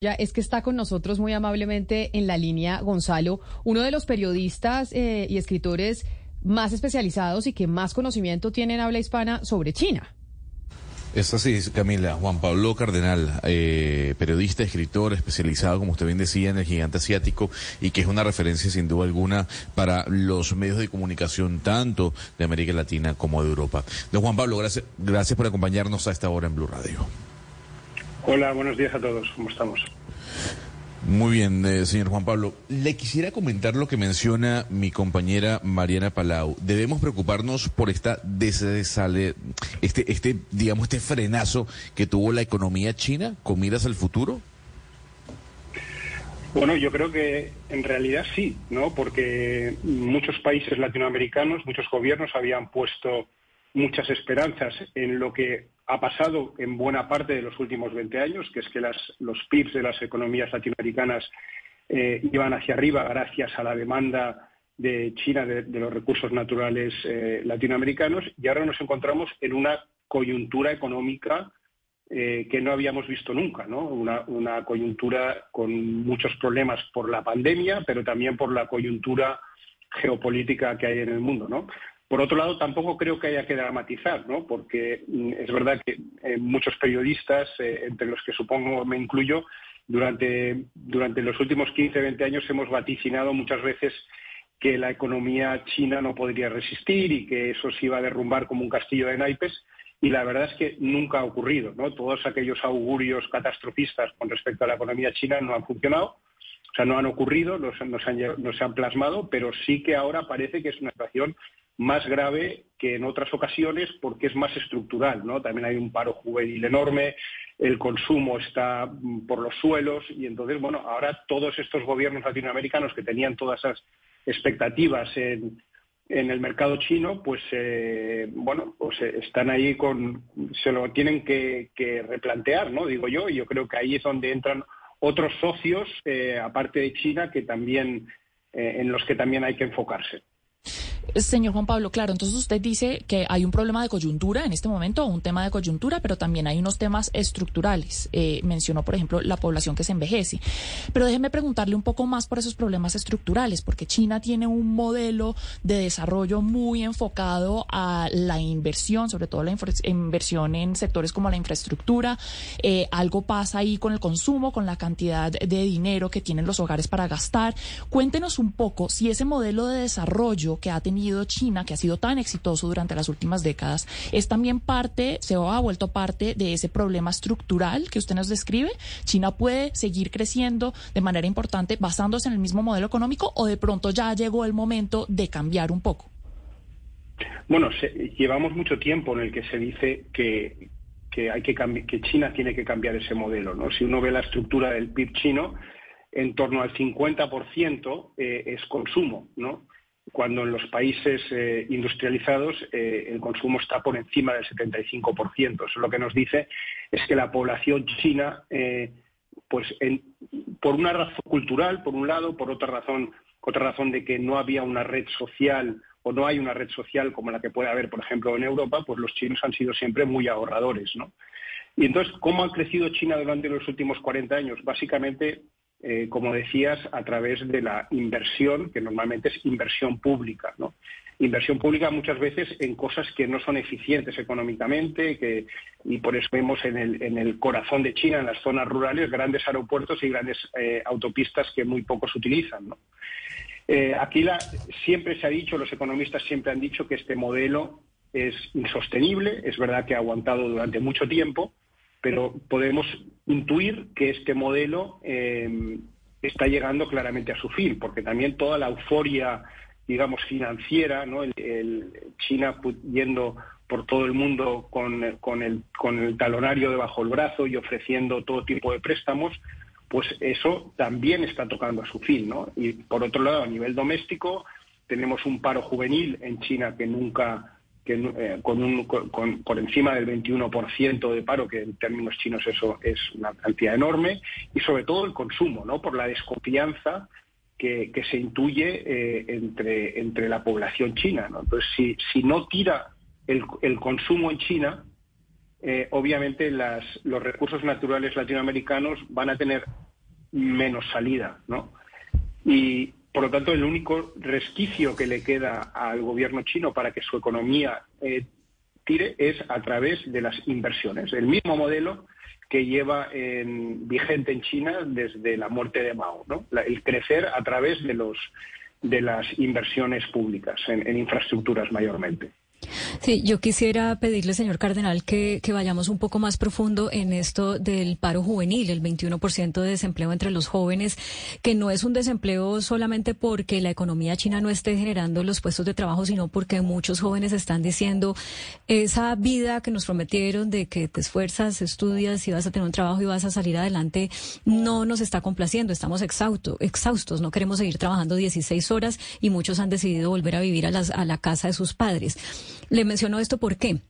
Ya es que está con nosotros muy amablemente en la línea Gonzalo, uno de los periodistas eh, y escritores más especializados y que más conocimiento tiene en habla hispana sobre China. Es así, Camila. Juan Pablo Cardenal, eh, periodista, escritor, especializado, como usted bien decía, en el gigante asiático y que es una referencia sin duda alguna para los medios de comunicación tanto de América Latina como de Europa. Don Juan Pablo, gracias, gracias por acompañarnos a esta hora en Blue Radio. Hola, buenos días a todos. ¿Cómo estamos? Muy bien, eh, señor Juan Pablo. Le quisiera comentar lo que menciona mi compañera Mariana Palau. Debemos preocuparnos por esta desale, este, este, digamos, este frenazo que tuvo la economía china con miras al futuro. Bueno, yo creo que en realidad sí, ¿no? Porque muchos países latinoamericanos, muchos gobiernos habían puesto muchas esperanzas en lo que ha pasado en buena parte de los últimos 20 años, que es que los PIBs de las economías latinoamericanas eh, iban hacia arriba gracias a la demanda de China de, los recursos naturales eh, latinoamericanos y ahora nos encontramos en una coyuntura económica eh, que no habíamos visto nunca, ¿no? Una, una, coyuntura con muchos problemas por la pandemia, pero también por la coyuntura geopolítica que hay en el mundo, ¿no? Por otro lado, tampoco creo que haya que dramatizar, ¿no? porque mm, es verdad que eh, muchos periodistas, eh, entre los que supongo me incluyo, durante, durante los últimos 15, 20 años hemos vaticinado muchas veces que la economía china no podría resistir y que eso se iba a derrumbar como un castillo de naipes. Y la verdad es que nunca ha ocurrido. ¿no? Todos aquellos augurios catastrofistas con respecto a la economía china no han funcionado. O sea, no han ocurrido, no se, han, no se han plasmado, pero sí que ahora parece que es una situación más grave que en otras ocasiones porque es más estructural, ¿no? También hay un paro juvenil enorme, el consumo está mm, por los suelos y entonces, bueno, ahora todos estos gobiernos latinoamericanos que tenían todas esas expectativas en, el mercado chino, pues eh, bueno, pues eh, están ahí con, se lo tienen que, replantear, ¿no? Digo yo, y yo creo que ahí es donde entran otros socios, eh, aparte de China, que también, en los que también hay que enfocarse. Señor Juan Pablo, claro, entonces usted dice que hay un problema de coyuntura en este momento, un tema de coyuntura, pero también hay unos temas estructurales. Eh, mencionó, por ejemplo, la población que se envejece. Pero déjeme preguntarle un poco más por esos problemas estructurales, porque China tiene un modelo de desarrollo muy enfocado a la inversión, sobre todo la inversión en sectores como la infraestructura. Eh, algo pasa ahí con el consumo, con la cantidad de dinero que tienen los hogares para gastar. Cuéntenos un poco si ese modelo de desarrollo que ha tenido China, que ha sido tan exitoso durante las últimas décadas, es también parte, se ha vuelto parte de ese problema estructural que usted nos describe. China puede seguir creciendo de manera importante basándose en el mismo modelo económico o de pronto ya llegó el momento de cambiar un poco. Bueno, llevamos mucho tiempo en el que se dice que, que hay que que China tiene que cambiar ese modelo. ¿no? Si uno ve la estructura del PIB chino, en torno al 50% eh, es consumo, ¿no? Cuando en los países eh, industrializados eh, el consumo está por encima del 75%. Eso lo que nos dice es que la población china, eh, pues por una razón cultural, por un lado, por otra razón, otra razón de que no había una red social o no hay una red social como la que puede haber, por ejemplo, en Europa, pues los chinos han sido siempre muy ahorradores, ¿no? Y entonces, ¿cómo ha crecido China durante los últimos 40 años? Básicamente eh, como decías, a través de la inversión, que normalmente es inversión pública, ¿no? Inversión pública muchas veces en cosas que no son eficientes económicamente, que, y por eso vemos en el, en el corazón de China, en las zonas rurales, grandes aeropuertos y grandes eh, autopistas que muy pocos utilizan, ¿no? Eh, aquí siempre se ha dicho, los economistas siempre han dicho que este modelo es insostenible, es verdad que ha aguantado durante mucho tiempo, pero podemos intuir que este modelo eh, está llegando claramente a su fin, porque también toda la euforia, digamos, financiera, ¿no? el, China yendo por todo el mundo con, con, el, con el talonario debajo del brazo y ofreciendo todo tipo de préstamos, pues eso también está tocando a su fin, ¿no? Y por otro lado, a nivel doméstico, tenemos un paro juvenil en China que nunca eh, con, por encima del 21% de paro, que en términos chinos eso es una cantidad enorme, y sobre todo el consumo, ¿no? por la desconfianza que, se intuye eh, entre, entre la población china. Entonces, si, si no tira el, consumo en China, eh, obviamente los recursos naturales latinoamericanos van a tener menos salida, ¿no? Y por lo tanto, el único resquicio que le queda al gobierno chino para que su economía eh, tire es a través de las inversiones. El mismo modelo que lleva en, vigente en China desde la muerte de Mao, ¿no? el crecer a través de los de las inversiones públicas en infraestructuras mayormente. Sí, yo quisiera pedirle, señor Cardenal, que, vayamos un poco más profundo en esto del paro juvenil, el 21% de desempleo entre los jóvenes, que no es un desempleo solamente porque la economía china no esté generando los puestos de trabajo, sino porque muchos jóvenes están diciendo esa vida que nos prometieron de que te esfuerzas, estudias y vas a tener un trabajo y vas a salir adelante, no nos está complaciendo, estamos exhaustos, exhaustos no queremos seguir trabajando 16 horas y muchos han decidido volver a vivir a, las, a la casa de sus padres. Le menciono esto ¿por qué?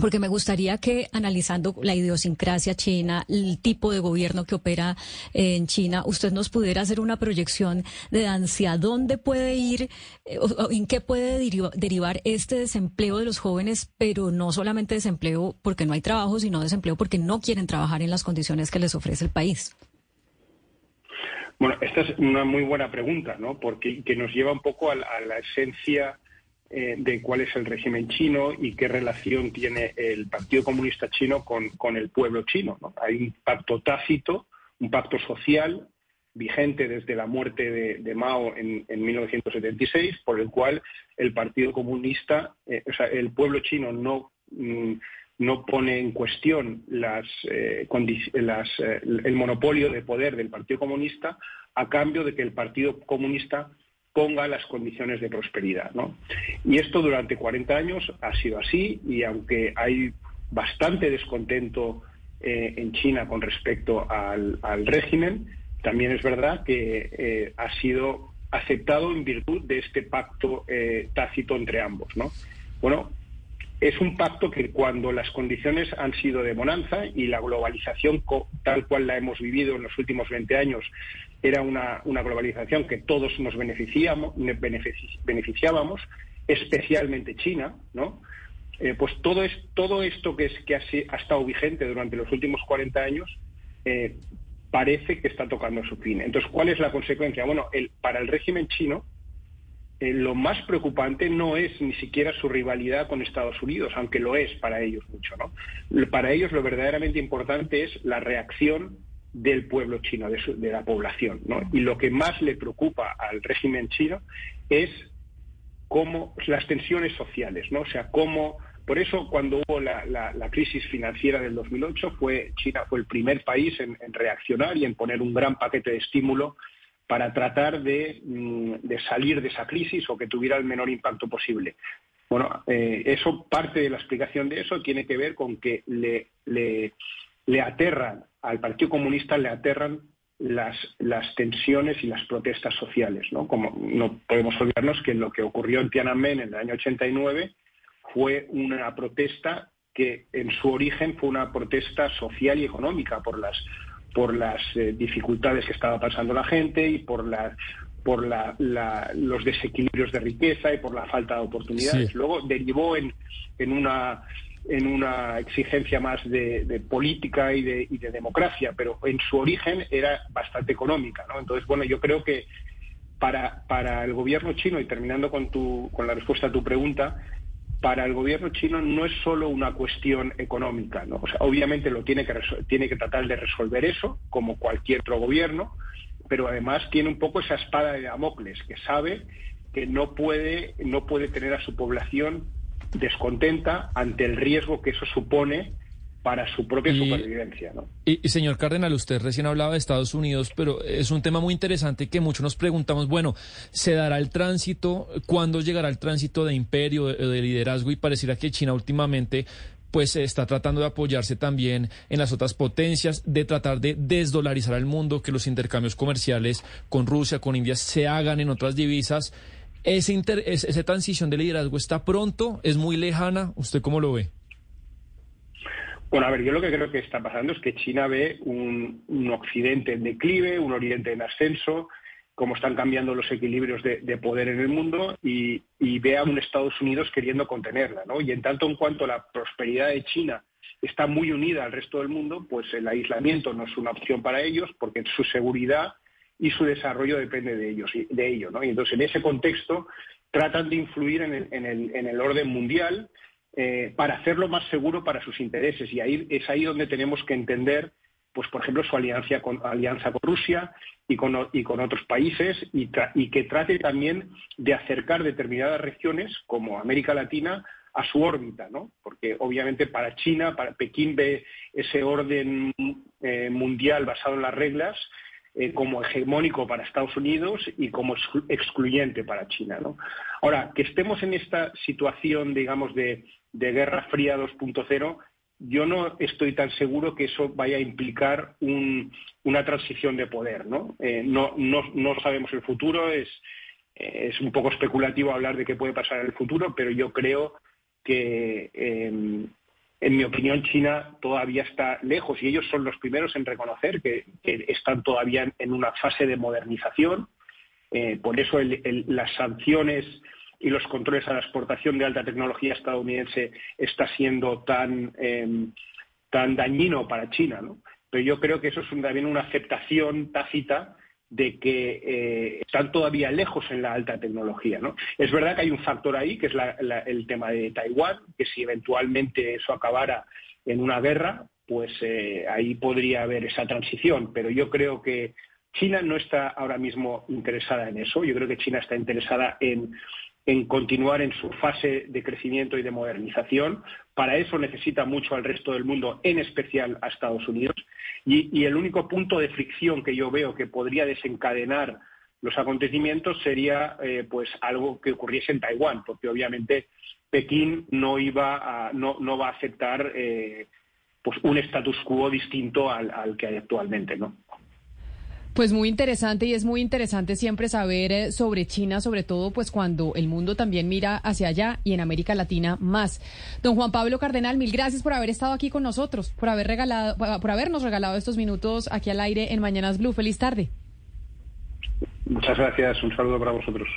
Porque me gustaría que analizando la idiosincrasia china, el tipo de gobierno que opera en China, usted nos pudiera hacer una proyección de hacia dónde puede ir, eh, en qué puede derivar este desempleo de los jóvenes, pero no solamente desempleo porque no hay trabajo, sino desempleo porque no quieren trabajar en las condiciones que les ofrece el país. Bueno, esta es una muy buena pregunta, ¿no? Porque que nos lleva un poco a la esencia eh, de cuál es el régimen chino y qué relación tiene el Partido Comunista Chino con, el pueblo chino. Hay un pacto tácito, un pacto social vigente desde la muerte de, Mao en, 1976, por el cual el Partido Comunista, eh, o sea, el pueblo chino no, mm, no pone en cuestión las, eh, el monopolio de poder del Partido Comunista a cambio de que el Partido Comunista ponga las condiciones de prosperidad. ¿no? Y esto durante 40 años ha sido así y aunque hay bastante descontento eh, en China con respecto al, régimen, también es verdad que eh, ha sido aceptado en virtud de este pacto eh, tácito entre ambos. ¿no? Bueno, es un pacto que cuando las condiciones han sido de bonanza y la globalización tal cual la hemos vivido en los últimos 20 años era una, globalización que todos nos beneficiábamos, beneficiábamos especialmente China, ¿no? Eh, pues todo, es, todo esto que, es, que ha, estado vigente durante los últimos 40 años eh, parece que está tocando su fin. Entonces, ¿cuál es la consecuencia? Bueno, el, para el régimen chino, eh, lo más preocupante no es ni siquiera su rivalidad con Estados Unidos, aunque lo es para ellos mucho, ¿no? Para ellos lo verdaderamente importante es la reacción del pueblo chino, de, la población. Y lo que más le preocupa al régimen chino es cómo las tensiones sociales, ¿no? O sea, cómo por eso cuando hubo la, crisis financiera del 2008 fue China fue el primer país en, reaccionar y en poner un gran paquete de estímulo para tratar de, mm, salir de esa crisis o que tuviera el menor impacto posible. Bueno, eh, eso parte de la explicación de eso tiene que ver con que le, le aterran al Partido Comunista le aterran las, las tensiones y las protestas sociales. ¿no? Como no podemos olvidarnos que lo que ocurrió en Tiananmen en el año 89 fue una protesta que en su origen fue una protesta social y económica por las por las eh, dificultades que estaba pasando la gente y por la por la, los desequilibrios de riqueza y por la falta de oportunidades. Luego derivó en, en una en una exigencia más de, política y de, democracia, pero en su origen era bastante económica. ¿no? Entonces, bueno, yo creo que para, para el gobierno chino, y terminando con, tu, con la respuesta a tu pregunta, para el gobierno chino no es solo una cuestión económica. O sea, obviamente lo tiene que, tiene que tratar de resolver eso, como cualquier otro gobierno, pero además tiene un poco esa espada de Damocles, que sabe que no puede, no puede tener a su población descontenta ante el riesgo que eso supone para su propia supervivencia. ¿no? Y, señor Cardenal, usted recién hablaba de Estados Unidos, pero es un tema muy interesante que muchos nos preguntamos, bueno, ¿se dará el tránsito? ¿Cuándo llegará el tránsito de imperio, de, liderazgo? Y pareciera que China últimamente pues está tratando de apoyarse también en las otras potencias, de tratar de desdolarizar al mundo, que los intercambios comerciales con Rusia, con India se hagan en otras divisas. Ese inter, ¿Esa transición de liderazgo está pronto? ¿Es muy lejana? ¿Usted cómo lo ve? Bueno, a ver, yo lo que creo que está pasando es que China ve un, occidente en declive, un oriente en ascenso, cómo están cambiando los equilibrios de, poder en el mundo y, ve a un Estados Unidos queriendo contenerla, ¿no? Y en tanto en cuanto la prosperidad de China está muy unida al resto del mundo, pues el aislamiento no es una opción para ellos porque su seguridad y su desarrollo depende de ellos de ello, ¿no? Y entonces en ese contexto tratan de influir en el, orden mundial eh, para hacerlo más seguro para sus intereses y ahí es ahí donde tenemos que entender pues por ejemplo su alianza con, alianza con Rusia y con, y con otros países y, que trate también de acercar determinadas regiones como América Latina a su órbita, ¿no? Porque obviamente para China, para Pekín ve ese orden eh, mundial basado en las reglas eh, como hegemónico para Estados Unidos y como excluyente para China, ¿no? Ahora, que estemos en esta situación, digamos, de, Guerra Fría 2.0 yo no estoy tan seguro que eso vaya a implicar una transición de poder. Eh, ¿no? no, no, sabemos el futuro, es, es, un poco especulativo hablar de qué puede pasar en el futuro, pero yo creo que, em, en mi opinión, China todavía está lejos y ellos son los primeros en reconocer que, están todavía en, una fase de modernización. Eh, por eso las sanciones y los controles a la exportación de alta tecnología estadounidense está siendo tan, em, tan dañino para China. ¿no? Pero yo creo que eso es también una aceptación tácita de que eh, están todavía lejos en la alta tecnología. ¿no? Es verdad que hay un factor ahí, que es el tema de Taiwán, que si eventualmente eso acabara en una guerra, pues eh, ahí podría haber esa transición. Pero yo creo que China no está ahora mismo interesada en eso. Yo creo que China está interesada en en continuar en su fase de crecimiento y de modernización. Para eso necesita mucho al resto del mundo, en especial a Estados Unidos. Y, el único punto de fricción que yo veo que podría desencadenar los acontecimientos sería eh, pues algo que ocurriese en Taiwán, porque obviamente Pekín no iba a, no, no va a aceptar eh, pues un status quo distinto al, al que hay actualmente, ¿no? Pues muy interesante y es muy interesante siempre saber eh, sobre China, sobre todo pues cuando el mundo también mira hacia allá y en América Latina más. Don Juan Pablo Cardenal, mil gracias por haber estado aquí con nosotros, por haber regalado, por habernos regalado estos minutos aquí al aire en Mañanas Blue. Feliz tarde. Muchas gracias, un saludo para vosotros.